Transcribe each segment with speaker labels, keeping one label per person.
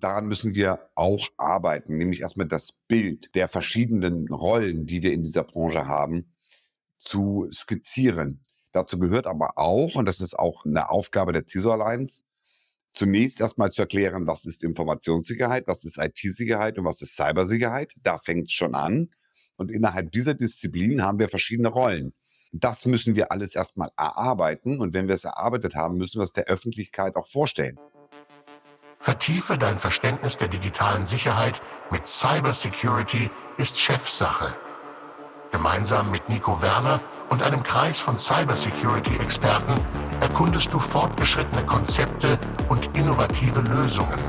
Speaker 1: daran müssen wir auch arbeiten, nämlich erstmal das Bild der verschiedenen Rollen, die wir in dieser Branche haben, zu skizzieren. Dazu gehört aber auch, und das ist auch eine Aufgabe der CISO Alliance, zunächst erstmal zu erklären, was ist Informationssicherheit, was ist IT-Sicherheit und was ist Cybersicherheit. Da fängt es schon an. Und innerhalb dieser Disziplin haben wir verschiedene Rollen. Das müssen wir alles erstmal erarbeiten. Und wenn wir es erarbeitet haben, müssen wir es der Öffentlichkeit auch vorstellen.
Speaker 2: Vertiefe dein Verständnis der digitalen Sicherheit mit Cybersecurity ist Chefsache. Gemeinsam mit Nico Werner und einem Kreis von Cybersecurity-Experten erkundest du fortgeschrittene Konzepte und innovative Lösungen.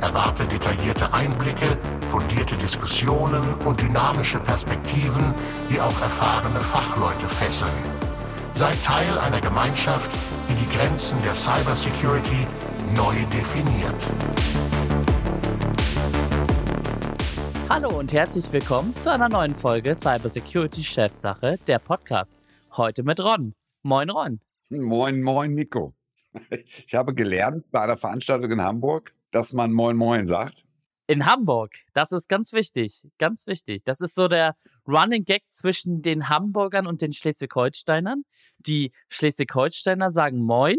Speaker 2: Erwarte detaillierte Einblicke, fundierte Diskussionen und dynamische Perspektiven, die auch erfahrene Fachleute fesseln. Sei Teil einer Gemeinschaft, die die Grenzen der Cybersecurity neu definiert.
Speaker 3: Hallo und herzlich willkommen zu einer neuen Folge Cybersecurity Chefsache, der Podcast. Heute mit Ron. Moin Ron.
Speaker 1: Moin, moin, Nico. Ich habe gelernt bei einer Veranstaltung in Hamburg, dass man Moin, moin sagt.
Speaker 3: In Hamburg, das ist ganz wichtig, ganz wichtig. Das ist so der Running Gag zwischen den Hamburgern und den Schleswig-Holsteinern. Die Schleswig-Holsteiner sagen Moin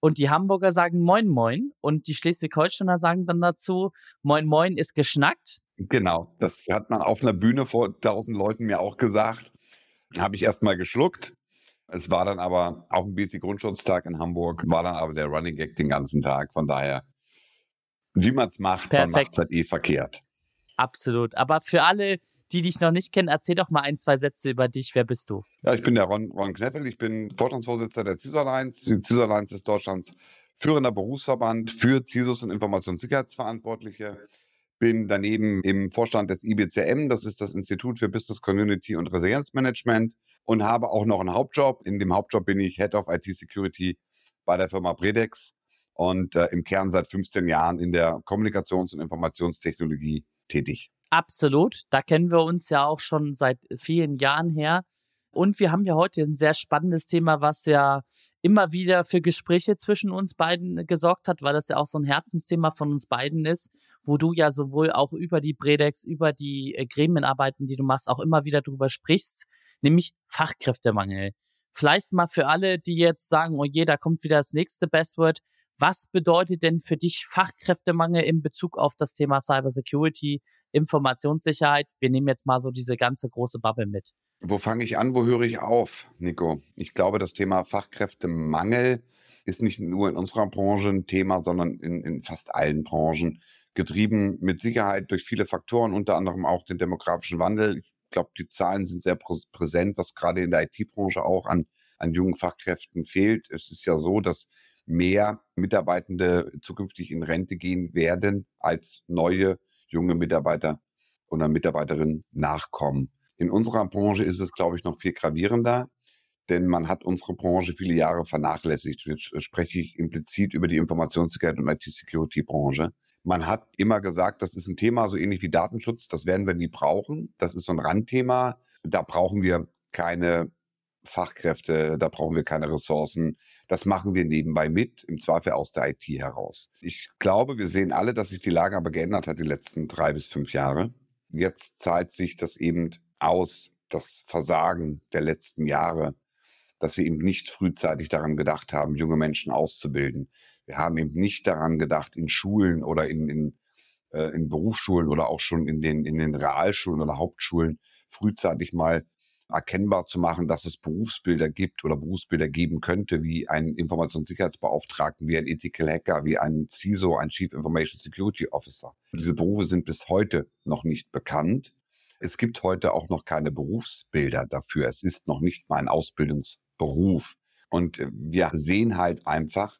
Speaker 3: und die Hamburger sagen Moin Moin und die Schleswig-Holsteiner sagen dann dazu, Moin Moin ist geschnackt.
Speaker 1: Genau, das hat man auf einer Bühne vor tausend Leuten mir auch gesagt. Habe ich erst mal geschluckt. Es war dann aber auf dem BC Grundschutztag in Hamburg, war dann aber der Running Gag den ganzen Tag. Von daher, wie man es macht, Perfekt. man macht es halt eh verkehrt.
Speaker 3: Absolut. Aber für alle, die dich noch nicht kennen, erzähl doch mal ein, zwei Sätze über dich. Wer bist du?
Speaker 1: Ja, ich bin der Ron, Ron Kneffel. Ich bin Vorstandsvorsitzender der CISO Alliance. Die CISO Alliance ist Deutschlands führender Berufsverband für CISOs und Informationssicherheitsverantwortliche. Bin daneben im Vorstand des IBCM, das ist das Institut für Business Community und Resilienzmanagement und habe auch noch einen Hauptjob. In dem Hauptjob bin ich Head of IT Security bei der Firma Predex und äh, im Kern seit 15 Jahren in der Kommunikations- und Informationstechnologie tätig.
Speaker 3: Absolut. Da kennen wir uns ja auch schon seit vielen Jahren her. Und wir haben ja heute ein sehr spannendes Thema, was ja immer wieder für Gespräche zwischen uns beiden gesorgt hat, weil das ja auch so ein Herzensthema von uns beiden ist, wo du ja sowohl auch über die Bredex, über die äh, Gremienarbeiten, die du machst, auch immer wieder drüber sprichst, nämlich Fachkräftemangel. Vielleicht mal für alle, die jetzt sagen, oh je, da kommt wieder das nächste Bestword. Was bedeutet denn für dich Fachkräftemangel in Bezug auf das Thema Cybersecurity, Informationssicherheit? Wir nehmen jetzt mal so diese ganze große Bubble mit.
Speaker 1: Wo fange ich an? Wo höre ich auf, Nico? Ich glaube, das Thema Fachkräftemangel ist nicht nur in unserer Branche ein Thema, sondern in, in fast allen Branchen getrieben mit Sicherheit durch viele Faktoren, unter anderem auch den demografischen Wandel. Ich glaube, die Zahlen sind sehr präsent, was gerade in der IT-Branche auch an, an jungen Fachkräften fehlt. Es ist ja so, dass mehr Mitarbeitende zukünftig in Rente gehen werden, als neue junge Mitarbeiter oder Mitarbeiterinnen nachkommen. In unserer Branche ist es, glaube ich, noch viel gravierender, denn man hat unsere Branche viele Jahre vernachlässigt. Jetzt spreche ich implizit über die Informationssicherheit und IT-Security-Branche. Man hat immer gesagt, das ist ein Thema so ähnlich wie Datenschutz, das werden wir nie brauchen. Das ist so ein Randthema. Da brauchen wir keine Fachkräfte, da brauchen wir keine Ressourcen. Das machen wir nebenbei mit, im Zweifel aus der IT heraus. Ich glaube, wir sehen alle, dass sich die Lage aber geändert hat die letzten drei bis fünf Jahre. Jetzt zahlt sich das eben aus, das Versagen der letzten Jahre, dass wir eben nicht frühzeitig daran gedacht haben, junge Menschen auszubilden. Wir haben eben nicht daran gedacht, in Schulen oder in, in, äh, in Berufsschulen oder auch schon in den, in den Realschulen oder Hauptschulen frühzeitig mal erkennbar zu machen, dass es Berufsbilder gibt oder Berufsbilder geben könnte, wie einen Informationssicherheitsbeauftragten, wie ein Ethical Hacker, wie ein CISO, ein Chief Information Security Officer. Diese Berufe sind bis heute noch nicht bekannt. Es gibt heute auch noch keine Berufsbilder dafür. Es ist noch nicht mal ein Ausbildungsberuf. Und wir sehen halt einfach,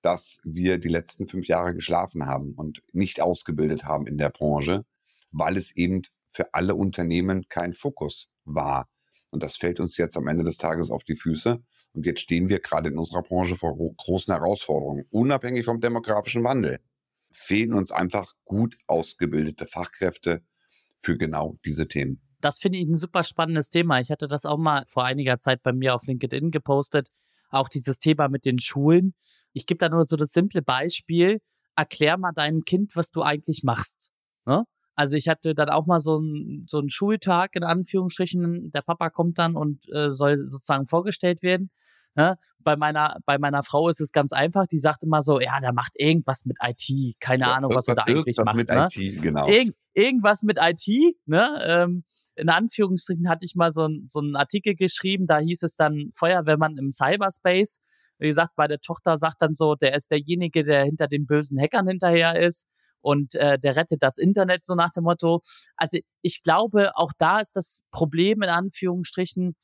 Speaker 1: dass wir die letzten fünf Jahre geschlafen haben und nicht ausgebildet haben in der Branche, weil es eben für alle Unternehmen kein Fokus war. Und das fällt uns jetzt am Ende des Tages auf die Füße. Und jetzt stehen wir gerade in unserer Branche vor großen Herausforderungen, unabhängig vom demografischen Wandel. Fehlen uns einfach gut ausgebildete Fachkräfte für genau diese Themen.
Speaker 3: Das finde ich ein super spannendes Thema. Ich hatte das auch mal vor einiger Zeit bei mir auf LinkedIn gepostet. Auch dieses Thema mit den Schulen. Ich gebe da nur so das simple Beispiel. erklär mal deinem Kind, was du eigentlich machst. Ne? Also ich hatte dann auch mal so einen so einen Schultag in Anführungsstrichen. Der Papa kommt dann und äh, soll sozusagen vorgestellt werden. Ne? Bei meiner bei meiner Frau ist es ganz einfach. Die sagt immer so, ja, der macht irgendwas mit IT. Keine ja, Ahnung, was er da eigentlich macht.
Speaker 1: Mit
Speaker 3: ne?
Speaker 1: IT, genau.
Speaker 3: Irg irgendwas mit IT. Ne? Ähm, in Anführungsstrichen hatte ich mal so, ein, so einen Artikel geschrieben. Da hieß es dann Feuerwehrmann im Cyberspace. Wie gesagt, bei der Tochter sagt dann so, der ist derjenige, der hinter den bösen Hackern hinterher ist und äh, der rettet das Internet, so nach dem Motto. Also ich glaube, auch da ist das Problem in Anführungsstrichen,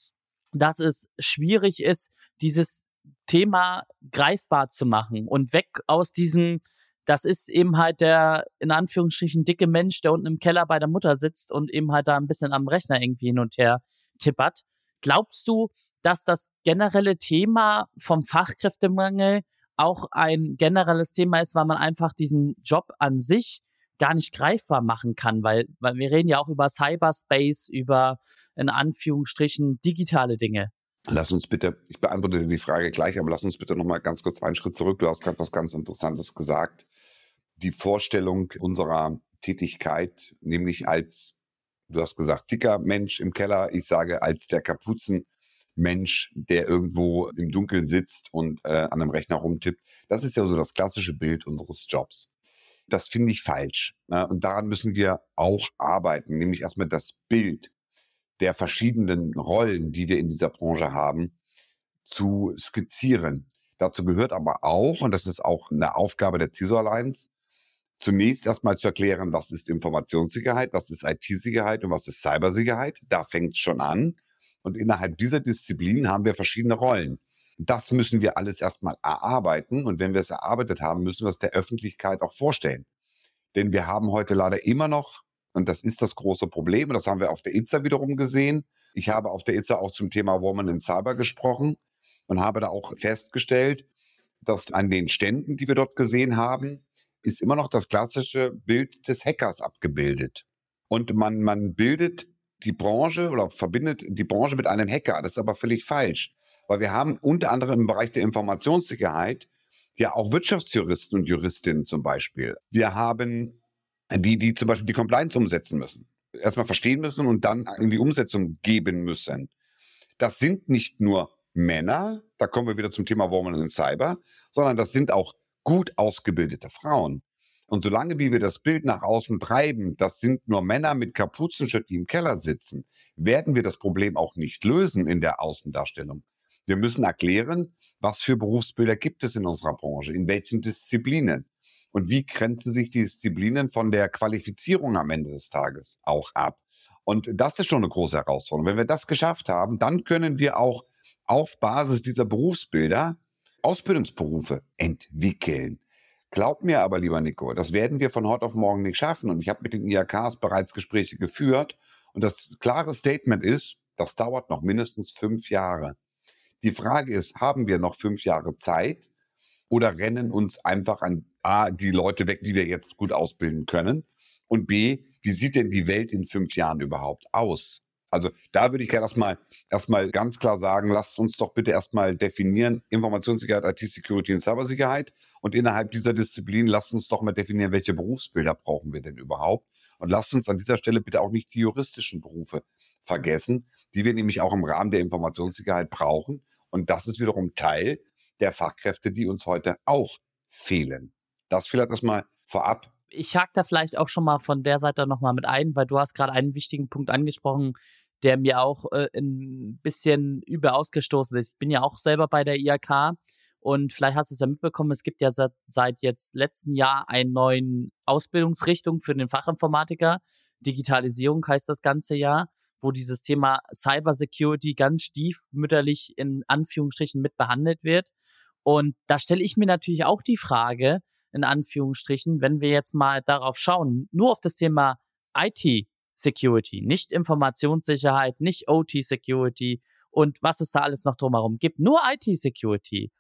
Speaker 3: dass es schwierig ist, dieses Thema greifbar zu machen und weg aus diesem, das ist eben halt der in Anführungsstrichen dicke Mensch, der unten im Keller bei der Mutter sitzt und eben halt da ein bisschen am Rechner irgendwie hin und her tippert. Glaubst du, dass das generelle Thema vom Fachkräftemangel auch ein generelles Thema ist, weil man einfach diesen Job an sich gar nicht greifbar machen kann, weil, weil wir reden ja auch über Cyberspace, über in Anführungsstrichen digitale Dinge.
Speaker 1: Lass uns bitte, ich beantworte die Frage gleich, aber lass uns bitte nochmal ganz kurz einen Schritt zurück. Du hast gerade was ganz Interessantes gesagt. Die Vorstellung unserer Tätigkeit, nämlich als, du hast gesagt, dicker Mensch im Keller, ich sage als der Kapuzen Mensch, der irgendwo im Dunkeln sitzt und äh, an einem Rechner rumtippt. Das ist ja so das klassische Bild unseres Jobs. Das finde ich falsch. Äh, und daran müssen wir auch arbeiten, nämlich erstmal das Bild der verschiedenen Rollen, die wir in dieser Branche haben, zu skizzieren. Dazu gehört aber auch, und das ist auch eine Aufgabe der CISO Alliance, zunächst erstmal zu erklären, was ist Informationssicherheit, was ist IT-Sicherheit und was ist Cybersicherheit. Da fängt es schon an. Und innerhalb dieser Disziplin haben wir verschiedene Rollen. Das müssen wir alles erstmal erarbeiten. Und wenn wir es erarbeitet haben, müssen wir es der Öffentlichkeit auch vorstellen. Denn wir haben heute leider immer noch, und das ist das große Problem, und das haben wir auf der ITSA wiederum gesehen. Ich habe auf der ITSA auch zum Thema Woman in Cyber gesprochen und habe da auch festgestellt, dass an den Ständen, die wir dort gesehen haben, ist immer noch das klassische Bild des Hackers abgebildet. Und man, man bildet die Branche oder verbindet die Branche mit einem Hacker. Das ist aber völlig falsch, weil wir haben unter anderem im Bereich der Informationssicherheit ja auch Wirtschaftsjuristen und Juristinnen zum Beispiel. Wir haben die, die zum Beispiel die Compliance umsetzen müssen. Erstmal verstehen müssen und dann in die Umsetzung geben müssen. Das sind nicht nur Männer, da kommen wir wieder zum Thema Woman in Cyber, sondern das sind auch gut ausgebildete Frauen. Und solange wie wir das Bild nach außen treiben, das sind nur Männer mit Kapuzenschütt, die im Keller sitzen, werden wir das Problem auch nicht lösen in der Außendarstellung. Wir müssen erklären, was für Berufsbilder gibt es in unserer Branche, in welchen Disziplinen und wie grenzen sich die Disziplinen von der Qualifizierung am Ende des Tages auch ab. Und das ist schon eine große Herausforderung. Wenn wir das geschafft haben, dann können wir auch auf Basis dieser Berufsbilder Ausbildungsberufe entwickeln. Glaub mir aber, lieber Nico, das werden wir von heute auf morgen nicht schaffen. Und ich habe mit den IAKs bereits Gespräche geführt. Und das klare Statement ist, das dauert noch mindestens fünf Jahre. Die Frage ist, haben wir noch fünf Jahre Zeit oder rennen uns einfach an A, die Leute weg, die wir jetzt gut ausbilden können? Und B, wie sieht denn die Welt in fünf Jahren überhaupt aus? Also da würde ich gerne erstmal, erstmal ganz klar sagen, lasst uns doch bitte erstmal definieren, Informationssicherheit, IT-Security und Cybersicherheit. Und innerhalb dieser Disziplin lasst uns doch mal definieren, welche Berufsbilder brauchen wir denn überhaupt. Und lasst uns an dieser Stelle bitte auch nicht die juristischen Berufe vergessen, die wir nämlich auch im Rahmen der Informationssicherheit brauchen. Und das ist wiederum Teil der Fachkräfte, die uns heute auch fehlen. Das vielleicht erstmal vorab
Speaker 3: ich hake da vielleicht auch schon mal von der Seite nochmal mit ein, weil du hast gerade einen wichtigen Punkt angesprochen, der mir auch äh, ein bisschen übel ausgestoßen ist. Ich bin ja auch selber bei der IAK und vielleicht hast du es ja mitbekommen, es gibt ja seit, seit jetzt letzten Jahr eine neue Ausbildungsrichtung für den Fachinformatiker. Digitalisierung heißt das ganze Jahr, wo dieses Thema Cybersecurity ganz stiefmütterlich in Anführungsstrichen mit behandelt wird. Und da stelle ich mir natürlich auch die Frage, in Anführungsstrichen, wenn wir jetzt mal darauf schauen, nur auf das Thema IT Security, nicht Informationssicherheit, nicht OT Security und was es da alles noch drumherum gibt, nur IT Security,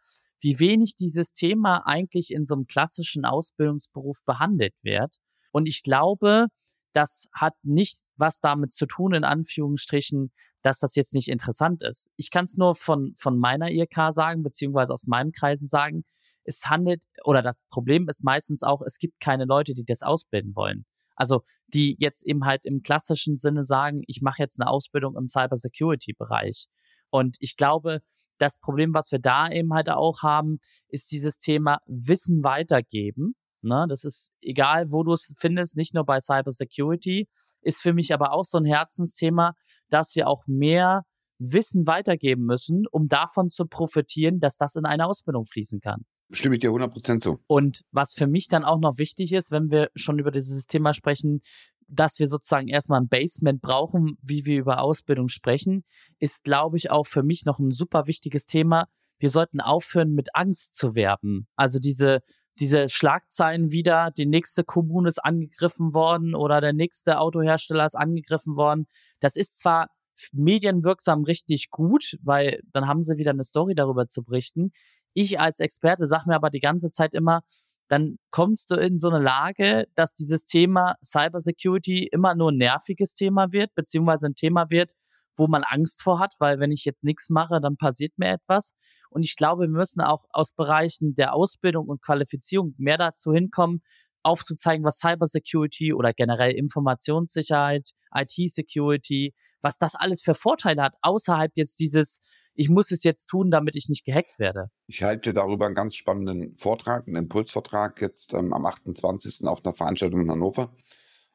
Speaker 3: wie wenig dieses Thema eigentlich in so einem klassischen Ausbildungsberuf behandelt wird. Und ich glaube, das hat nicht was damit zu tun, in Anführungsstrichen, dass das jetzt nicht interessant ist. Ich kann es nur von, von meiner IRK sagen, beziehungsweise aus meinem Kreisen sagen, es handelt, oder das Problem ist meistens auch, es gibt keine Leute, die das ausbilden wollen. Also die jetzt eben halt im klassischen Sinne sagen, ich mache jetzt eine Ausbildung im Cybersecurity-Bereich. Und ich glaube, das Problem, was wir da eben halt auch haben, ist dieses Thema Wissen weitergeben. Ne, das ist egal, wo du es findest, nicht nur bei Cybersecurity, ist für mich aber auch so ein Herzensthema, dass wir auch mehr Wissen weitergeben müssen, um davon zu profitieren, dass das in eine Ausbildung fließen kann.
Speaker 1: Stimme ich dir 100% zu.
Speaker 3: Und was für mich dann auch noch wichtig ist, wenn wir schon über dieses Thema sprechen, dass wir sozusagen erstmal ein Basement brauchen, wie wir über Ausbildung sprechen, ist, glaube ich, auch für mich noch ein super wichtiges Thema. Wir sollten aufhören, mit Angst zu werben. Also diese, diese Schlagzeilen wieder, die nächste Kommune ist angegriffen worden oder der nächste Autohersteller ist angegriffen worden. Das ist zwar medienwirksam richtig gut, weil dann haben sie wieder eine Story darüber zu berichten. Ich als Experte sage mir aber die ganze Zeit immer, dann kommst du in so eine Lage, dass dieses Thema Cybersecurity immer nur ein nerviges Thema wird, beziehungsweise ein Thema wird, wo man Angst vor hat, weil wenn ich jetzt nichts mache, dann passiert mir etwas. Und ich glaube, wir müssen auch aus Bereichen der Ausbildung und Qualifizierung mehr dazu hinkommen, aufzuzeigen, was Cybersecurity oder generell Informationssicherheit, IT-Security, was das alles für Vorteile hat, außerhalb jetzt dieses ich muss es jetzt tun, damit ich nicht gehackt werde.
Speaker 1: Ich halte darüber einen ganz spannenden Vortrag, einen Impulsvortrag jetzt ähm, am 28. auf einer Veranstaltung in Hannover.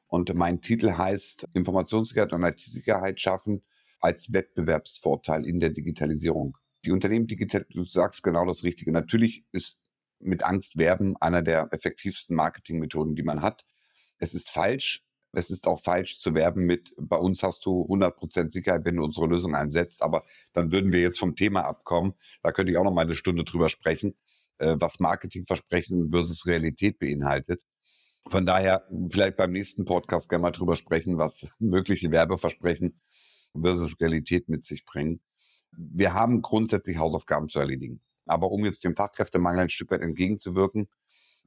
Speaker 1: Und mein Titel heißt Informationssicherheit und IT-Sicherheit schaffen als Wettbewerbsvorteil in der Digitalisierung. Die Unternehmen digital, du sagst genau das Richtige. Natürlich ist mit Angst werben einer der effektivsten Marketingmethoden, die man hat. Es ist falsch, es ist auch falsch zu werben mit, bei uns hast du 100% Sicherheit, wenn du unsere Lösung einsetzt. Aber dann würden wir jetzt vom Thema abkommen. Da könnte ich auch noch mal eine Stunde drüber sprechen, äh, was Marketingversprechen versus Realität beinhaltet. Von daher vielleicht beim nächsten Podcast gerne mal drüber sprechen, was mögliche Werbeversprechen versus Realität mit sich bringen. Wir haben grundsätzlich Hausaufgaben zu erledigen. Aber um jetzt dem Fachkräftemangel ein Stück weit entgegenzuwirken,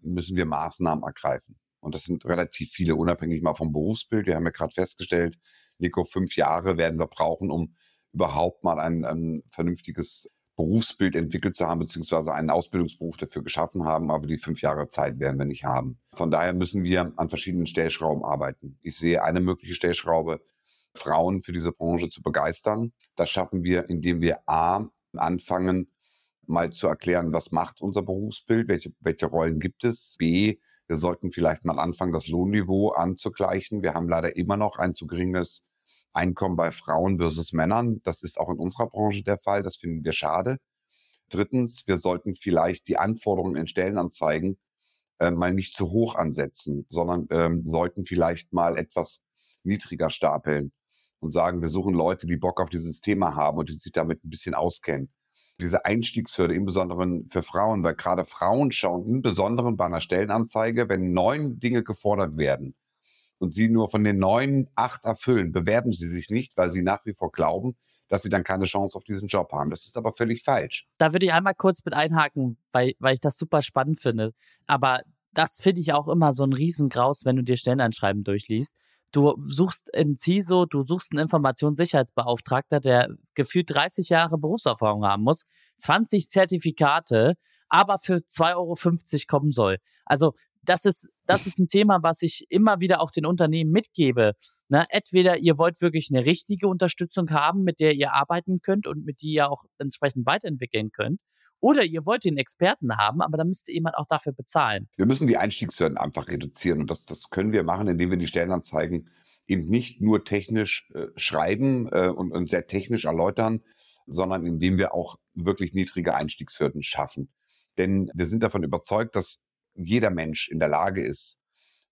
Speaker 1: müssen wir Maßnahmen ergreifen. Und das sind relativ viele, unabhängig mal vom Berufsbild. Wir haben ja gerade festgestellt, Nico, fünf Jahre werden wir brauchen, um überhaupt mal ein, ein vernünftiges Berufsbild entwickelt zu haben, beziehungsweise einen Ausbildungsberuf dafür geschaffen haben, aber die fünf Jahre Zeit werden wir nicht haben. Von daher müssen wir an verschiedenen Stellschrauben arbeiten. Ich sehe eine mögliche Stellschraube, Frauen für diese Branche zu begeistern. Das schaffen wir, indem wir A, anfangen, mal zu erklären, was macht unser Berufsbild, welche, welche Rollen gibt es. B, wir sollten vielleicht mal anfangen, das Lohnniveau anzugleichen. Wir haben leider immer noch ein zu geringes Einkommen bei Frauen versus Männern. Das ist auch in unserer Branche der Fall. Das finden wir schade. Drittens, wir sollten vielleicht die Anforderungen in Stellenanzeigen äh, mal nicht zu hoch ansetzen, sondern ähm, sollten vielleicht mal etwas niedriger stapeln und sagen, wir suchen Leute, die Bock auf dieses Thema haben und die sich damit ein bisschen auskennen diese Einstiegshürde, im Besonderen für Frauen, weil gerade Frauen schauen, im Besonderen bei einer Stellenanzeige, wenn neun Dinge gefordert werden und sie nur von den neun acht erfüllen, bewerben sie sich nicht, weil sie nach wie vor glauben, dass sie dann keine Chance auf diesen Job haben. Das ist aber völlig falsch.
Speaker 3: Da würde ich einmal kurz mit einhaken, weil, weil ich das super spannend finde. Aber das finde ich auch immer so ein Riesengraus, wenn du dir Stellenanschreiben durchliest. Du suchst in CISO, du suchst einen Informationssicherheitsbeauftragter, der gefühlt 30 Jahre Berufserfahrung haben muss, 20 Zertifikate, aber für 2,50 Euro kommen soll. Also das ist, das ist ein Thema, was ich immer wieder auch den Unternehmen mitgebe. Na, entweder ihr wollt wirklich eine richtige Unterstützung haben, mit der ihr arbeiten könnt und mit die ihr auch entsprechend weiterentwickeln könnt. Oder ihr wollt den Experten haben, aber dann müsst ihr jemand auch dafür bezahlen.
Speaker 1: Wir müssen die Einstiegshürden einfach reduzieren und das, das können wir machen, indem wir die Stellenanzeigen eben nicht nur technisch äh, schreiben äh, und, und sehr technisch erläutern, sondern indem wir auch wirklich niedrige Einstiegshürden schaffen. Denn wir sind davon überzeugt, dass jeder Mensch in der Lage ist,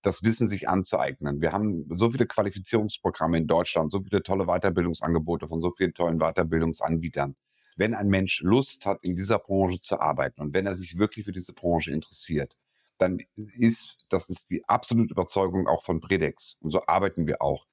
Speaker 1: das Wissen sich anzueignen. Wir haben so viele Qualifizierungsprogramme in Deutschland, so viele tolle Weiterbildungsangebote von so vielen tollen Weiterbildungsanbietern wenn ein Mensch Lust hat, in dieser Branche zu arbeiten und wenn er sich wirklich für diese Branche interessiert, dann ist, das ist die absolute Überzeugung auch von Predex. Und so arbeiten wir auch.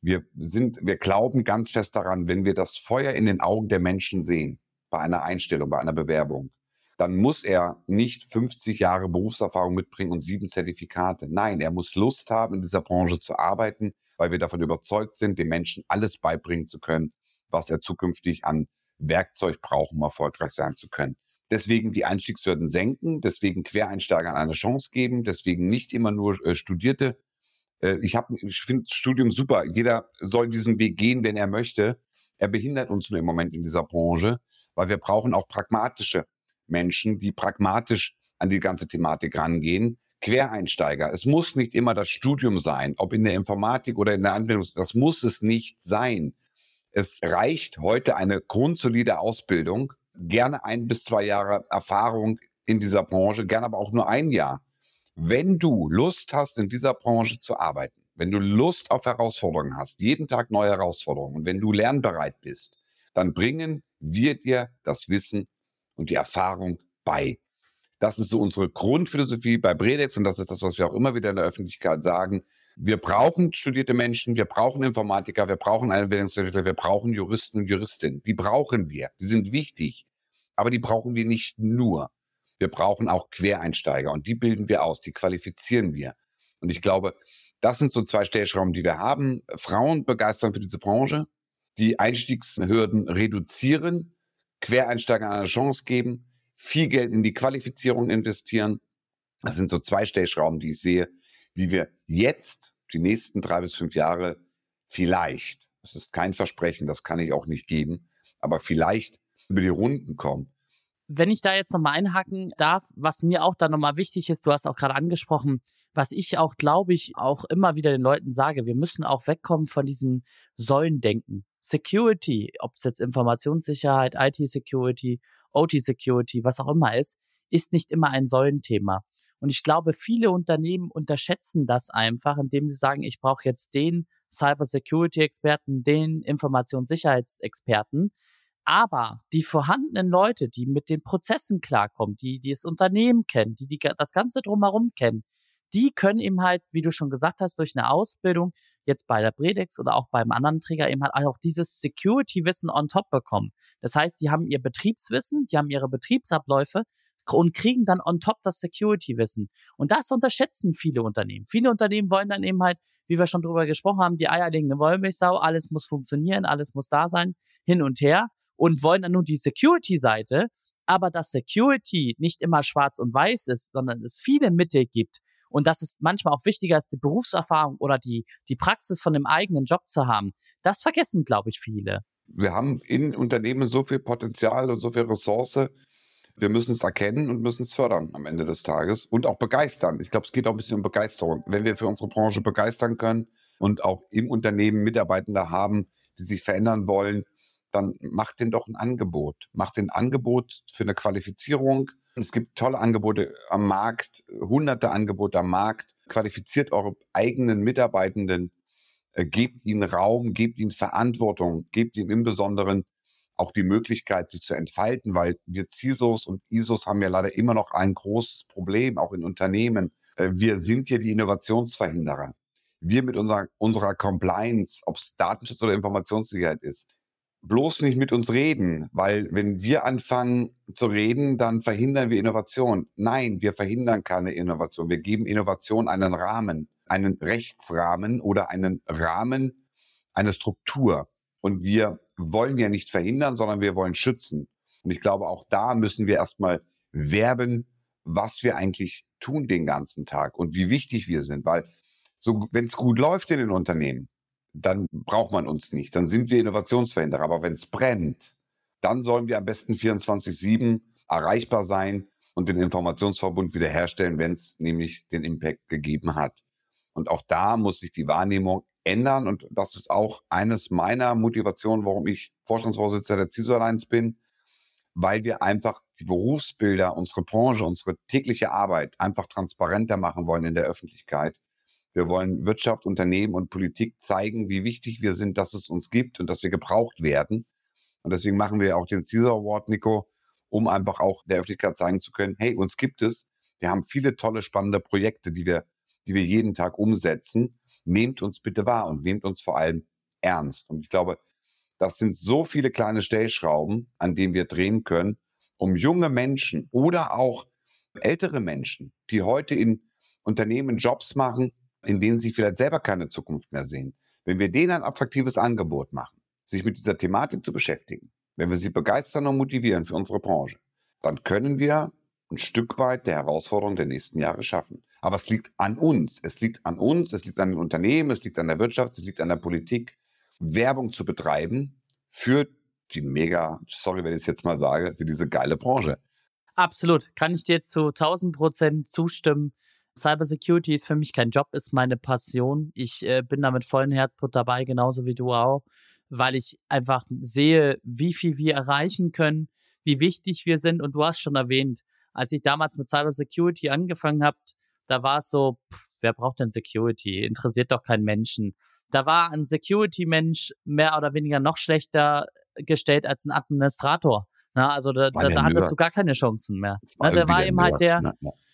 Speaker 1: Wir sind, wir glauben ganz fest daran, wenn wir das Feuer in den Augen der Menschen sehen, bei einer Einstellung, bei einer Bewerbung, dann muss er nicht 50 Jahre Berufserfahrung mitbringen und sieben Zertifikate. Nein, er muss Lust haben, in dieser Branche zu arbeiten, weil wir davon überzeugt sind, dem Menschen alles beibringen zu können, was er zukünftig an Werkzeug braucht, um erfolgreich sein zu können. Deswegen die Einstiegshürden senken, deswegen Quereinsteigern eine Chance geben, deswegen nicht immer nur äh, Studierte. Äh, ich habe, ich finde Studium super. Jeder soll diesen Weg gehen, wenn er möchte. Er behindert uns nur im Moment in dieser Branche, weil wir brauchen auch pragmatische Menschen, die pragmatisch an die ganze Thematik rangehen. Quereinsteiger. Es muss nicht immer das Studium sein, ob in der Informatik oder in der Anwendung. Das muss es nicht sein. Es reicht heute eine grundsolide Ausbildung, gerne ein bis zwei Jahre Erfahrung in dieser Branche, gerne aber auch nur ein Jahr. Wenn du Lust hast, in dieser Branche zu arbeiten, wenn du Lust auf Herausforderungen hast, jeden Tag neue Herausforderungen und wenn du lernbereit bist, dann bringen wir dir das Wissen und die Erfahrung bei. Das ist so unsere Grundphilosophie bei Bredex und das ist das, was wir auch immer wieder in der Öffentlichkeit sagen. Wir brauchen studierte Menschen, wir brauchen Informatiker, wir brauchen Einbildungsentwickler, wir brauchen Juristen und Juristinnen. Die brauchen wir. Die sind wichtig. Aber die brauchen wir nicht nur. Wir brauchen auch Quereinsteiger und die bilden wir aus, die qualifizieren wir. Und ich glaube, das sind so zwei Stellschrauben, die wir haben. Frauen begeistern für diese Branche, die Einstiegshürden reduzieren, Quereinsteiger eine Chance geben, viel Geld in die Qualifizierung investieren. Das sind so zwei Stellschrauben, die ich sehe, wie wir jetzt die nächsten drei bis fünf Jahre vielleicht, das ist kein Versprechen, das kann ich auch nicht geben, aber vielleicht über die Runden kommen.
Speaker 3: Wenn ich da jetzt nochmal einhaken darf, was mir auch da nochmal wichtig ist, du hast auch gerade angesprochen, was ich auch, glaube ich, auch immer wieder den Leuten sage, wir müssen auch wegkommen von diesen Säulendenken. Security, ob es jetzt Informationssicherheit, IT-Security, OT-Security, was auch immer ist, ist nicht immer ein Säulenthema. Und ich glaube, viele Unternehmen unterschätzen das einfach, indem sie sagen, ich brauche jetzt den Cyber-Security-Experten, den Informationssicherheitsexperten. Aber die vorhandenen Leute, die mit den Prozessen klarkommen, die, die das Unternehmen kennen, die, die das Ganze drumherum kennen, die können eben halt, wie du schon gesagt hast, durch eine Ausbildung, jetzt bei der Bredex oder auch beim anderen Träger, eben halt auch dieses Security-Wissen on top bekommen. Das heißt, die haben ihr Betriebswissen, die haben ihre Betriebsabläufe, und kriegen dann on top das Security-Wissen. Und das unterschätzen viele Unternehmen. Viele Unternehmen wollen dann eben halt, wie wir schon drüber gesprochen haben, die eierlegende Wollmilchsau, alles muss funktionieren, alles muss da sein, hin und her und wollen dann nur die Security-Seite, aber dass Security nicht immer schwarz und weiß ist, sondern es viele Mittel gibt und dass es manchmal auch wichtiger ist, die Berufserfahrung oder die, die Praxis von dem eigenen Job zu haben, das vergessen, glaube ich, viele.
Speaker 1: Wir haben in Unternehmen so viel Potenzial und so viel Ressource, wir müssen es erkennen und müssen es fördern am Ende des Tages und auch begeistern. Ich glaube, es geht auch ein bisschen um Begeisterung. Wenn wir für unsere Branche begeistern können und auch im Unternehmen Mitarbeitende haben, die sich verändern wollen, dann macht denen doch ein Angebot. Macht ein Angebot für eine Qualifizierung. Es gibt tolle Angebote am Markt, hunderte Angebote am Markt. Qualifiziert eure eigenen Mitarbeitenden, äh, gebt ihnen Raum, gebt ihnen Verantwortung, gebt ihnen im Besonderen auch die Möglichkeit, sich zu entfalten, weil wir CISOs und ISOs haben ja leider immer noch ein großes Problem, auch in Unternehmen. Äh, wir sind hier die Innovationsverhinderer. Wir mit unserer, unserer Compliance, ob es Datenschutz oder Informationssicherheit ist, bloß nicht mit uns reden, weil wenn wir anfangen zu reden, dann verhindern wir Innovation. Nein, wir verhindern keine Innovation. Wir geben Innovation einen Rahmen, einen Rechtsrahmen oder einen Rahmen, eine Struktur. Und wir wollen ja nicht verhindern, sondern wir wollen schützen. Und ich glaube, auch da müssen wir erstmal werben, was wir eigentlich tun den ganzen Tag und wie wichtig wir sind. Weil so, wenn es gut läuft in den Unternehmen, dann braucht man uns nicht. Dann sind wir Innovationsverhinderer. Aber wenn es brennt, dann sollen wir am besten 24-7 erreichbar sein und den Informationsverbund wiederherstellen, wenn es nämlich den Impact gegeben hat. Und auch da muss sich die Wahrnehmung ändern. Und das ist auch eines meiner Motivationen, warum ich Vorstandsvorsitzender der CISO Alliance bin, weil wir einfach die Berufsbilder, unsere Branche, unsere tägliche Arbeit einfach transparenter machen wollen in der Öffentlichkeit. Wir wollen Wirtschaft, Unternehmen und Politik zeigen, wie wichtig wir sind, dass es uns gibt und dass wir gebraucht werden. Und deswegen machen wir auch den CISO Award, Nico, um einfach auch der Öffentlichkeit zeigen zu können, hey, uns gibt es. Wir haben viele tolle, spannende Projekte, die wir, die wir jeden Tag umsetzen nehmt uns bitte wahr und nehmt uns vor allem ernst. Und ich glaube, das sind so viele kleine Stellschrauben, an denen wir drehen können, um junge Menschen oder auch ältere Menschen, die heute in Unternehmen Jobs machen, in denen sie vielleicht selber keine Zukunft mehr sehen, wenn wir denen ein attraktives Angebot machen, sich mit dieser Thematik zu beschäftigen, wenn wir sie begeistern und motivieren für unsere Branche, dann können wir ein Stück weit der Herausforderung der nächsten Jahre schaffen. Aber es liegt an uns. Es liegt an uns, es liegt an den Unternehmen, es liegt an der Wirtschaft, es liegt an der Politik, Werbung zu betreiben für die mega, sorry, wenn ich es jetzt mal sage, für diese geile Branche.
Speaker 3: Absolut. Kann ich dir zu 1000 Prozent zustimmen. Cybersecurity ist für mich kein Job, ist meine Passion. Ich äh, bin da mit vollem Herzblut dabei, genauso wie du auch, weil ich einfach sehe, wie viel wir erreichen können, wie wichtig wir sind. Und du hast schon erwähnt, als ich damals mit Cybersecurity angefangen habe, da war es so, pff, wer braucht denn Security? Interessiert doch keinen Menschen. Da war ein Security-Mensch mehr oder weniger noch schlechter gestellt als ein Administrator. Na, also da, da, da hattest du gar keine Chancen mehr. Na, der war eben halt der,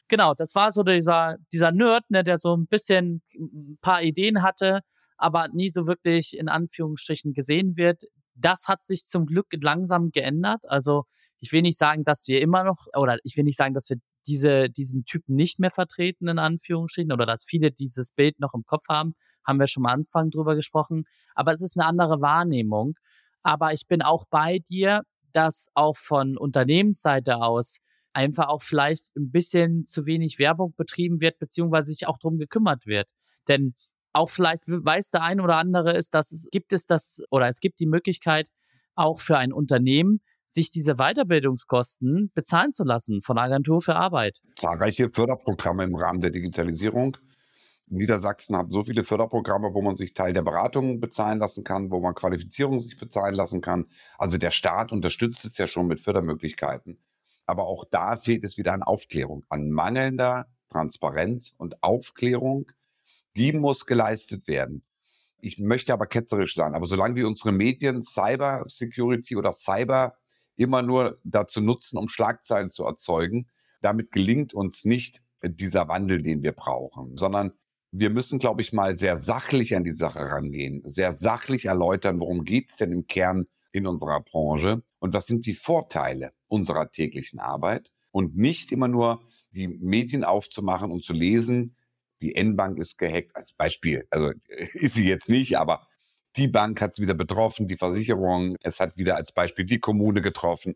Speaker 3: genau, das war so dieser, dieser Nerd, ne, der so ein bisschen ein paar Ideen hatte, aber nie so wirklich in Anführungsstrichen gesehen wird. Das hat sich zum Glück langsam geändert. Also ich will nicht sagen, dass wir immer noch, oder ich will nicht sagen, dass wir diese, diesen Typen nicht mehr vertreten, in Anführungsstrichen, oder dass viele dieses Bild noch im Kopf haben, haben wir schon am Anfang drüber gesprochen. Aber es ist eine andere Wahrnehmung. Aber ich bin auch bei dir, dass auch von Unternehmensseite aus einfach auch vielleicht ein bisschen zu wenig Werbung betrieben wird, beziehungsweise sich auch drum gekümmert wird. Denn auch vielleicht weiß der ein oder andere ist, dass es gibt es das oder es gibt die Möglichkeit auch für ein Unternehmen, sich diese Weiterbildungskosten bezahlen zu lassen von Agentur für Arbeit.
Speaker 1: Zahlreiche Förderprogramme im Rahmen der Digitalisierung. Niedersachsen hat so viele Förderprogramme, wo man sich Teil der Beratung bezahlen lassen kann, wo man Qualifizierung sich bezahlen lassen kann. Also der Staat unterstützt es ja schon mit Fördermöglichkeiten. Aber auch da fehlt es wieder an Aufklärung, an mangelnder Transparenz und Aufklärung. Die muss geleistet werden. Ich möchte aber ketzerisch sein, aber solange wir unsere Medien Cyber Security oder Cyber immer nur dazu nutzen, um Schlagzeilen zu erzeugen, damit gelingt uns nicht dieser Wandel, den wir brauchen, sondern wir müssen, glaube ich, mal sehr sachlich an die Sache rangehen, sehr sachlich erläutern, worum geht es denn im Kern in unserer Branche und was sind die Vorteile unserer täglichen Arbeit und nicht immer nur die Medien aufzumachen und zu lesen, die N-Bank ist gehackt als Beispiel. Also ist sie jetzt nicht, aber die Bank hat es wieder betroffen, die Versicherung, es hat wieder als Beispiel die Kommune getroffen.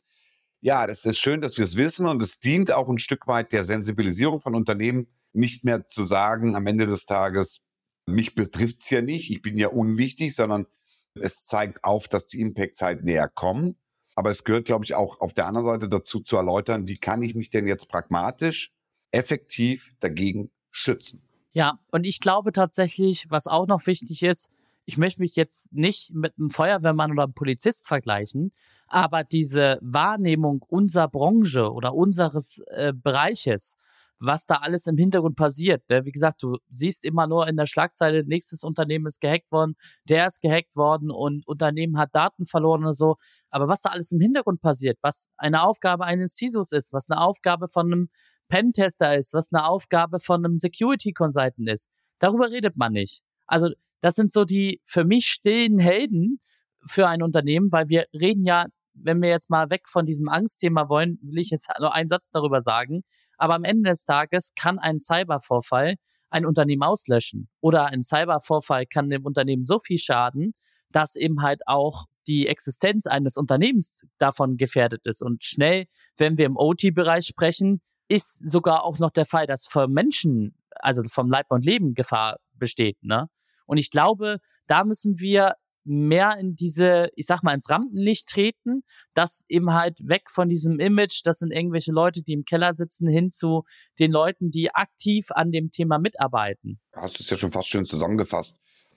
Speaker 1: Ja, das ist schön, dass wir es wissen und es dient auch ein Stück weit der Sensibilisierung von Unternehmen, nicht mehr zu sagen am Ende des Tages, mich betrifft es ja nicht, ich bin ja unwichtig, sondern es zeigt auf, dass die Impacts halt näher kommen. Aber es gehört, glaube ich, auch auf der anderen Seite dazu zu erläutern, wie kann ich mich denn jetzt pragmatisch, effektiv dagegen schützen.
Speaker 3: Ja, und ich glaube tatsächlich, was auch noch wichtig ist, ich möchte mich jetzt nicht mit einem Feuerwehrmann oder einem Polizist vergleichen, aber diese Wahrnehmung unserer Branche oder unseres äh, Bereiches, was da alles im Hintergrund passiert. Ne? Wie gesagt, du siehst immer nur in der Schlagzeile, nächstes Unternehmen ist gehackt worden, der ist gehackt worden und Unternehmen hat Daten verloren oder so. Aber was da alles im Hintergrund passiert, was eine Aufgabe eines CISOs ist, was eine Aufgabe von einem Pentester ist, was eine Aufgabe von einem Security Consultant ist, darüber redet man nicht. Also das sind so die für mich stillen Helden für ein Unternehmen, weil wir reden ja, wenn wir jetzt mal weg von diesem Angstthema wollen, will ich jetzt nur einen Satz darüber sagen. Aber am Ende des Tages kann ein Cybervorfall ein Unternehmen auslöschen. Oder ein Cybervorfall kann dem Unternehmen so viel schaden, dass eben halt auch die Existenz eines Unternehmens davon gefährdet ist. Und schnell, wenn wir im OT-Bereich sprechen, ist sogar auch noch der Fall, dass für Menschen, also vom Leib und Leben Gefahr besteht. Ne? Und ich glaube, da müssen wir mehr in diese, ich sag mal, ins Rampenlicht treten, dass eben halt weg von diesem Image, das sind irgendwelche Leute, die im Keller sitzen, hin zu den Leuten, die aktiv an dem Thema mitarbeiten.
Speaker 1: Hast du es ja schon fast schön zusammengefasst.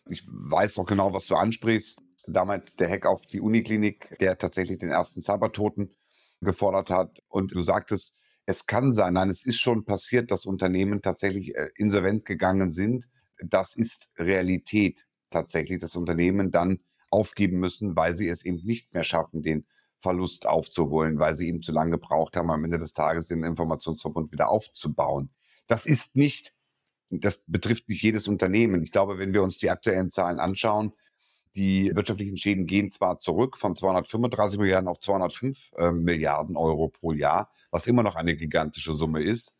Speaker 1: Ich weiß auch genau, was du ansprichst. Damals der Hack auf die Uniklinik, der tatsächlich den ersten Cybertoten gefordert hat. Und du sagtest, es kann sein, nein, es ist schon passiert, dass Unternehmen tatsächlich äh, insolvent gegangen sind. Das ist Realität tatsächlich das Unternehmen dann aufgeben müssen, weil sie es eben nicht mehr schaffen, den Verlust aufzuholen, weil sie eben zu lange gebraucht haben, am Ende des Tages den Informationsverbund wieder aufzubauen. Das ist nicht, das betrifft nicht jedes Unternehmen. Ich glaube, wenn wir uns die aktuellen Zahlen anschauen, die wirtschaftlichen Schäden gehen zwar zurück von 235 Milliarden auf 205 äh, Milliarden Euro pro Jahr, was immer noch eine gigantische Summe ist.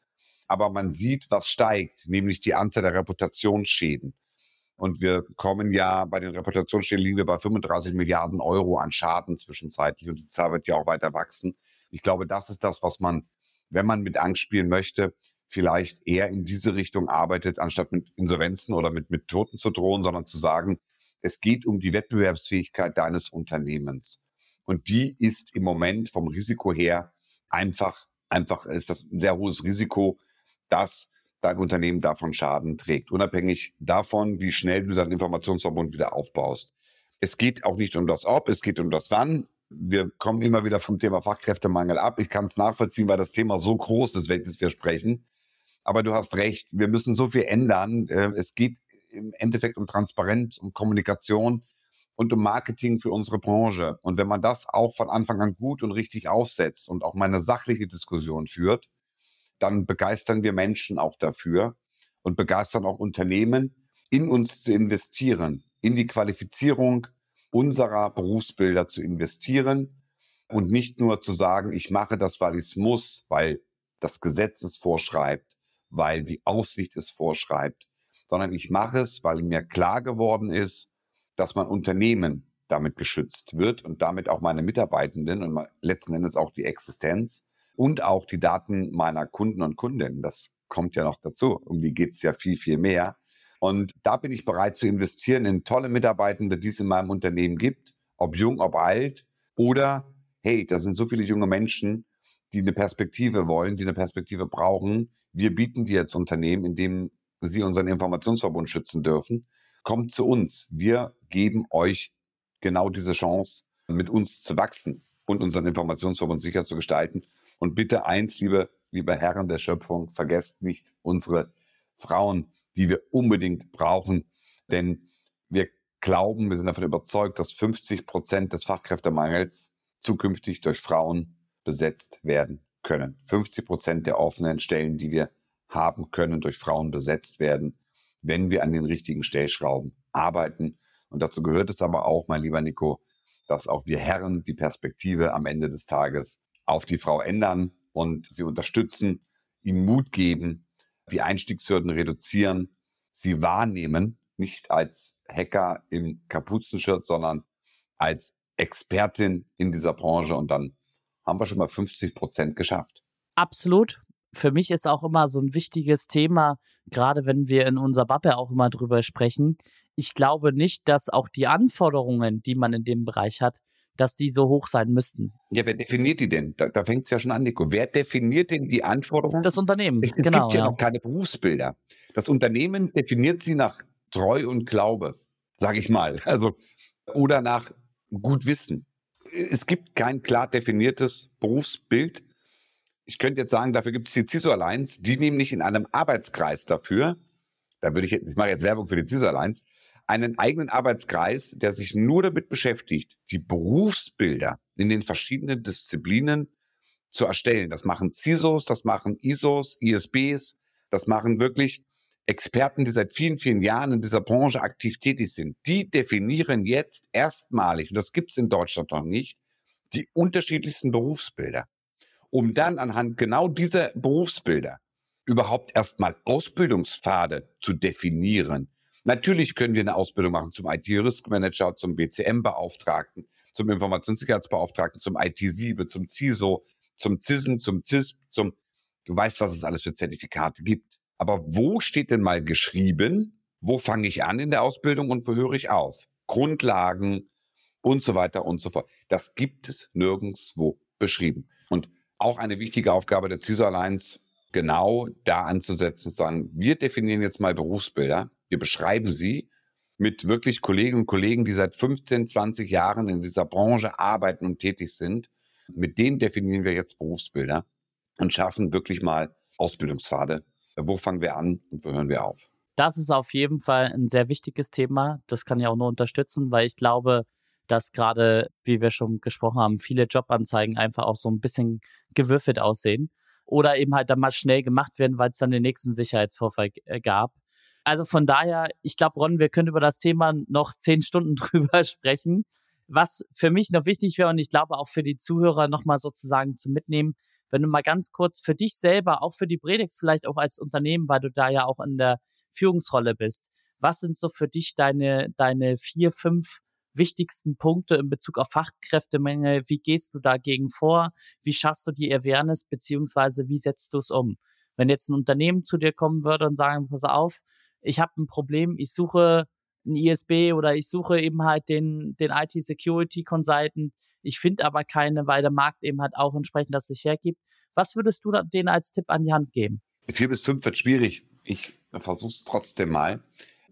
Speaker 1: Aber man sieht, was steigt, nämlich die Anzahl der Reputationsschäden. Und wir kommen ja bei den Reputationsschäden liegen wir bei 35 Milliarden Euro an Schaden zwischenzeitlich und die Zahl wird ja auch weiter wachsen. Ich glaube, das ist das, was man, wenn man mit Angst spielen möchte, vielleicht eher in diese Richtung arbeitet, anstatt mit Insolvenzen oder mit, mit Toten zu drohen, sondern zu sagen, es geht um die Wettbewerbsfähigkeit deines Unternehmens. Und die ist im Moment vom Risiko her einfach, einfach ist das ein sehr hohes Risiko, dass dein Unternehmen davon Schaden trägt, unabhängig davon, wie schnell du deinen Informationsverbund wieder aufbaust. Es geht auch nicht um das Ob, es geht um das Wann. Wir kommen immer wieder vom Thema Fachkräftemangel ab. Ich kann es nachvollziehen, weil das Thema so groß ist, welches wir sprechen. Aber du hast recht, wir müssen so viel ändern. Äh, es geht im Endeffekt um Transparenz, um Kommunikation und um Marketing für unsere Branche. Und wenn man das auch von Anfang an gut und richtig aufsetzt und auch mal eine sachliche Diskussion führt, dann begeistern wir Menschen auch dafür und begeistern auch Unternehmen, in uns zu investieren, in die Qualifizierung unserer Berufsbilder zu investieren und nicht nur zu sagen, ich mache das, weil ich es muss, weil das Gesetz es vorschreibt, weil die Aufsicht es vorschreibt, sondern ich mache es, weil mir klar geworden ist, dass mein Unternehmen damit geschützt wird und damit auch meine Mitarbeitenden und letzten Endes auch die Existenz und auch die Daten meiner Kunden und Kundinnen. Das kommt ja noch dazu. Um die geht es ja viel, viel mehr. Und da bin ich bereit zu investieren in tolle Mitarbeitende, die es in meinem Unternehmen gibt, ob jung, ob alt. Oder, hey, da sind so viele junge Menschen, die eine Perspektive wollen, die eine Perspektive brauchen. Wir bieten die jetzt Unternehmen, indem sie unseren Informationsverbund schützen dürfen. Kommt zu uns. Wir geben euch genau diese Chance, mit uns zu wachsen und unseren Informationsverbund sicher zu gestalten. Und bitte eins, liebe, liebe Herren der Schöpfung, vergesst nicht unsere Frauen, die wir unbedingt brauchen. Denn wir glauben, wir sind davon überzeugt, dass 50 Prozent des Fachkräftemangels zukünftig durch Frauen besetzt werden können. 50 Prozent der offenen Stellen, die wir haben können, durch Frauen besetzt werden, wenn wir an den richtigen Stellschrauben arbeiten. Und dazu gehört es aber auch, mein lieber Nico, dass auch wir Herren die Perspektive am Ende des Tages auf die Frau ändern und sie unterstützen, ihnen Mut geben, die Einstiegshürden reduzieren, sie wahrnehmen, nicht als Hacker im Kapuzenshirt, sondern als Expertin in dieser Branche und dann haben wir schon mal 50 Prozent geschafft.
Speaker 3: Absolut. Für mich ist auch immer so ein wichtiges Thema, gerade wenn wir in unserer Bubble auch immer drüber sprechen. Ich glaube nicht, dass auch die Anforderungen, die man in dem Bereich hat, dass die so hoch sein müssten.
Speaker 1: Ja, wer definiert die denn? Da, da fängt es ja schon an, Nico. Wer definiert denn die Anforderungen?
Speaker 3: Das Unternehmen.
Speaker 1: Es, es genau, gibt ja, ja noch keine Berufsbilder. Das Unternehmen definiert sie nach Treu und Glaube, sage ich mal. Also, oder nach Gutwissen. Es gibt kein klar definiertes Berufsbild. Ich könnte jetzt sagen, dafür gibt es die CISO Alliance, die nämlich in einem Arbeitskreis dafür, da würde ich, ich mache jetzt Werbung für die CISO Alliance, einen eigenen Arbeitskreis, der sich nur damit beschäftigt, die Berufsbilder in den verschiedenen Disziplinen zu erstellen. Das machen CISOs, das machen ISOs, ISBs, das machen wirklich Experten, die seit vielen, vielen Jahren in dieser Branche aktiv tätig sind. Die definieren jetzt erstmalig, und das gibt es in Deutschland noch nicht, die unterschiedlichsten Berufsbilder, um dann anhand genau dieser Berufsbilder überhaupt erstmal Ausbildungspfade zu definieren, Natürlich können wir eine Ausbildung machen zum IT-Risk-Manager, zum BCM-Beauftragten, zum Informationssicherheitsbeauftragten, zum IT-Siebe, zum CISO, zum CISM, zum CISP, zum, du weißt, was es alles für Zertifikate gibt. Aber wo steht denn mal geschrieben, wo fange ich an in der Ausbildung und wo höre ich auf? Grundlagen und so weiter und so fort. Das gibt es nirgendswo beschrieben. Und auch eine wichtige Aufgabe der CISO Alliance, genau da anzusetzen zu sagen, wir definieren jetzt mal Berufsbilder wir beschreiben sie mit wirklich Kolleginnen und Kollegen, die seit 15, 20 Jahren in dieser Branche arbeiten und tätig sind. Mit denen definieren wir jetzt Berufsbilder und schaffen wirklich mal Ausbildungspfade. Wo fangen wir an und wo hören wir auf?
Speaker 3: Das ist auf jeden Fall ein sehr wichtiges Thema. Das kann ich auch nur unterstützen, weil ich glaube, dass gerade, wie wir schon gesprochen haben, viele Jobanzeigen einfach auch so ein bisschen gewürfelt aussehen oder eben halt dann mal schnell gemacht werden, weil es dann den nächsten Sicherheitsvorfall äh, gab. Also von daher, ich glaube, Ron, wir können über das Thema noch zehn Stunden drüber sprechen. Was für mich noch wichtig wäre und ich glaube auch für die Zuhörer nochmal sozusagen zu mitnehmen, wenn du mal ganz kurz für dich selber, auch für die Bredex vielleicht auch als Unternehmen, weil du da ja auch in der Führungsrolle bist, was sind so für dich deine, deine vier, fünf wichtigsten Punkte in Bezug auf Fachkräftemenge? Wie gehst du dagegen vor? Wie schaffst du die Awareness beziehungsweise wie setzt du es um? Wenn jetzt ein Unternehmen zu dir kommen würde und sagen, pass auf, ich habe ein Problem, ich suche ein ISB oder ich suche eben halt den, den IT-Security-Consultant, ich finde aber keine, weil der Markt eben halt auch entsprechend das sich hergibt. Was würdest du denen als Tipp an die Hand geben?
Speaker 1: Vier bis fünf wird schwierig. Ich versuche es trotzdem mal.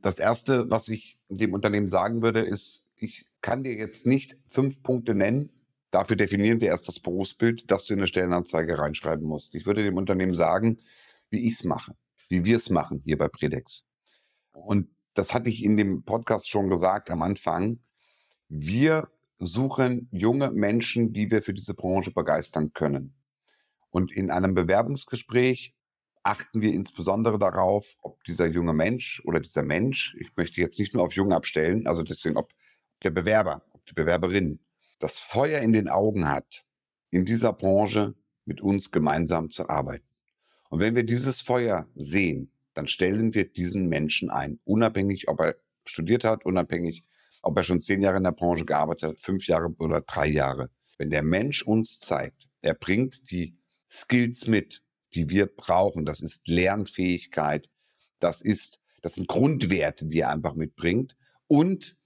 Speaker 1: Das Erste, was ich dem Unternehmen sagen würde, ist, ich kann dir jetzt nicht fünf Punkte nennen. Dafür definieren wir erst das Berufsbild, das du in eine Stellenanzeige reinschreiben musst. Ich würde dem Unternehmen sagen, wie ich es mache, wie wir es machen hier bei Predex. Und das hatte ich in dem Podcast schon gesagt am Anfang. Wir suchen junge Menschen, die wir für diese Branche begeistern können. Und in einem Bewerbungsgespräch achten wir insbesondere darauf, ob dieser junge Mensch oder dieser Mensch, ich möchte jetzt nicht nur auf jung abstellen, also deswegen, ob der Bewerber, ob die Bewerberin das Feuer in den Augen hat, in dieser Branche mit uns gemeinsam zu arbeiten. Und wenn wir dieses Feuer sehen, dann stellen wir diesen Menschen ein, unabhängig, ob er studiert hat, unabhängig, ob er schon zehn Jahre in der Branche gearbeitet hat, fünf Jahre oder drei Jahre. Wenn der Mensch uns zeigt, er bringt die Skills mit, die wir brauchen, das ist Lernfähigkeit, das ist, das sind Grundwerte, die er einfach mitbringt und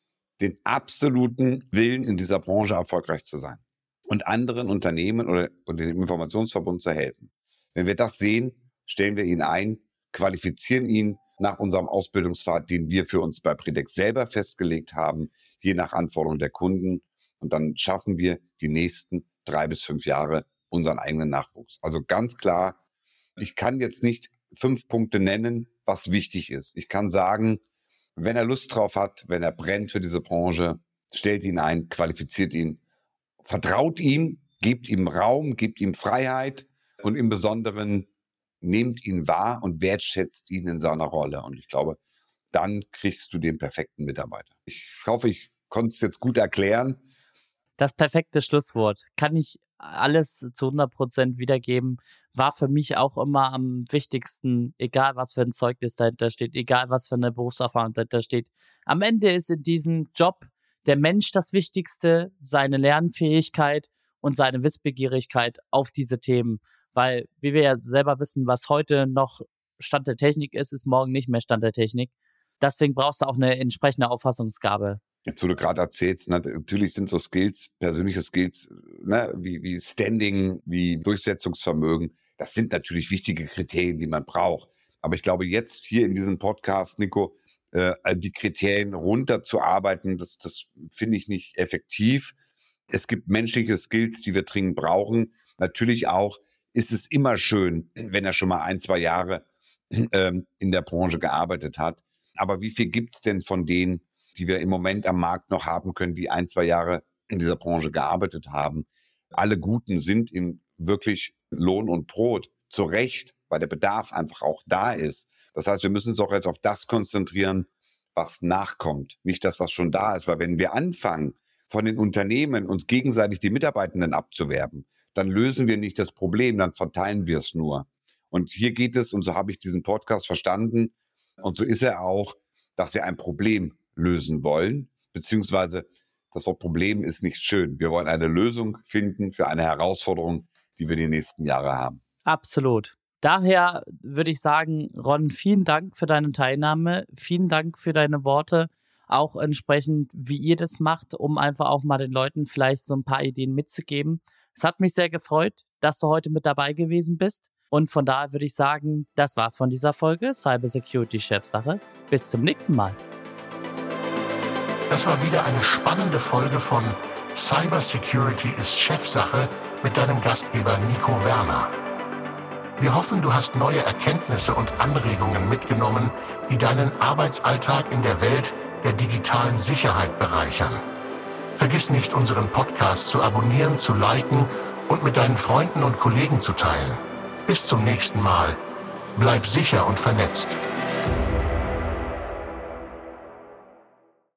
Speaker 1: den absoluten Willen, in dieser Branche erfolgreich zu sein und anderen Unternehmen oder, oder dem Informationsverbund zu helfen. Wenn wir das sehen, stellen wir ihn ein, qualifizieren ihn nach unserem Ausbildungspfad, den wir für uns bei Predex selber festgelegt haben, je nach Anforderung der Kunden. Und dann schaffen wir die nächsten drei bis fünf Jahre unseren eigenen Nachwuchs. Also ganz klar, ich kann jetzt nicht fünf Punkte nennen, was wichtig ist. Ich kann sagen, wenn er Lust drauf hat, wenn er brennt für diese Branche, stellt ihn ein, qualifiziert ihn, vertraut ihm, gibt ihm Raum, gibt ihm Freiheit und im Besonderen nehmt ihn wahr und wertschätzt ihn in seiner Rolle. Und ich glaube, dann kriegst du den perfekten Mitarbeiter. Ich hoffe, ich konnte es jetzt gut erklären.
Speaker 3: Das perfekte Schlusswort. Kann ich alles zu 100 Prozent wiedergeben. War für mich auch immer am wichtigsten, egal was für ein Zeugnis dahinter steht, egal was für eine Berufserfahrung dahinter steht. Am Ende ist in diesem Job der Mensch das Wichtigste, seine Lernfähigkeit und seine Wissbegierigkeit auf diese Themen. Weil, wie wir ja selber wissen, was heute noch Stand der Technik ist, ist morgen nicht mehr Stand der Technik. Deswegen brauchst du auch eine entsprechende Auffassungsgabe.
Speaker 1: Jetzt, wo du gerade erzählst, natürlich sind so Skills, persönliche Skills, ne, wie, wie Standing, wie Durchsetzungsvermögen, das sind natürlich wichtige Kriterien, die man braucht. Aber ich glaube, jetzt hier in diesem Podcast, Nico, äh, die Kriterien runterzuarbeiten, das, das finde ich nicht effektiv. Es gibt menschliche Skills, die wir dringend brauchen. Natürlich auch ist es immer schön, wenn er schon mal ein, zwei Jahre ähm, in der Branche gearbeitet hat. Aber wie viel gibt es denn von denen, die wir im Moment am Markt noch haben können, die ein, zwei Jahre in dieser Branche gearbeitet haben? Alle Guten sind in wirklich Lohn und Brot. Zu Recht, weil der Bedarf einfach auch da ist. Das heißt, wir müssen uns auch jetzt auf das konzentrieren, was nachkommt, nicht das, was schon da ist. Weil wenn wir anfangen, von den Unternehmen uns gegenseitig die Mitarbeitenden abzuwerben, dann lösen wir nicht das Problem, dann verteilen wir es nur. Und hier geht es, und so habe ich diesen Podcast verstanden, und so ist er auch, dass wir ein Problem lösen wollen, beziehungsweise das Wort Problem ist nicht schön. Wir wollen eine Lösung finden für eine Herausforderung, die wir die nächsten Jahre haben.
Speaker 3: Absolut. Daher würde ich sagen, Ron, vielen Dank für deine Teilnahme, vielen Dank für deine Worte, auch entsprechend, wie ihr das macht, um einfach auch mal den Leuten vielleicht so ein paar Ideen mitzugeben. Es hat mich sehr gefreut, dass du heute mit dabei gewesen bist. Und von daher würde ich sagen, das war's von dieser Folge Cybersecurity Chefsache. Bis zum nächsten Mal.
Speaker 2: Das war wieder eine spannende Folge von Cybersecurity ist Chefsache mit deinem Gastgeber Nico Werner. Wir hoffen, du hast neue Erkenntnisse und Anregungen mitgenommen, die deinen Arbeitsalltag in der Welt der digitalen Sicherheit bereichern. Vergiss nicht, unseren Podcast zu abonnieren, zu liken und mit deinen Freunden und Kollegen zu teilen. Bis zum nächsten Mal. Bleib sicher und vernetzt.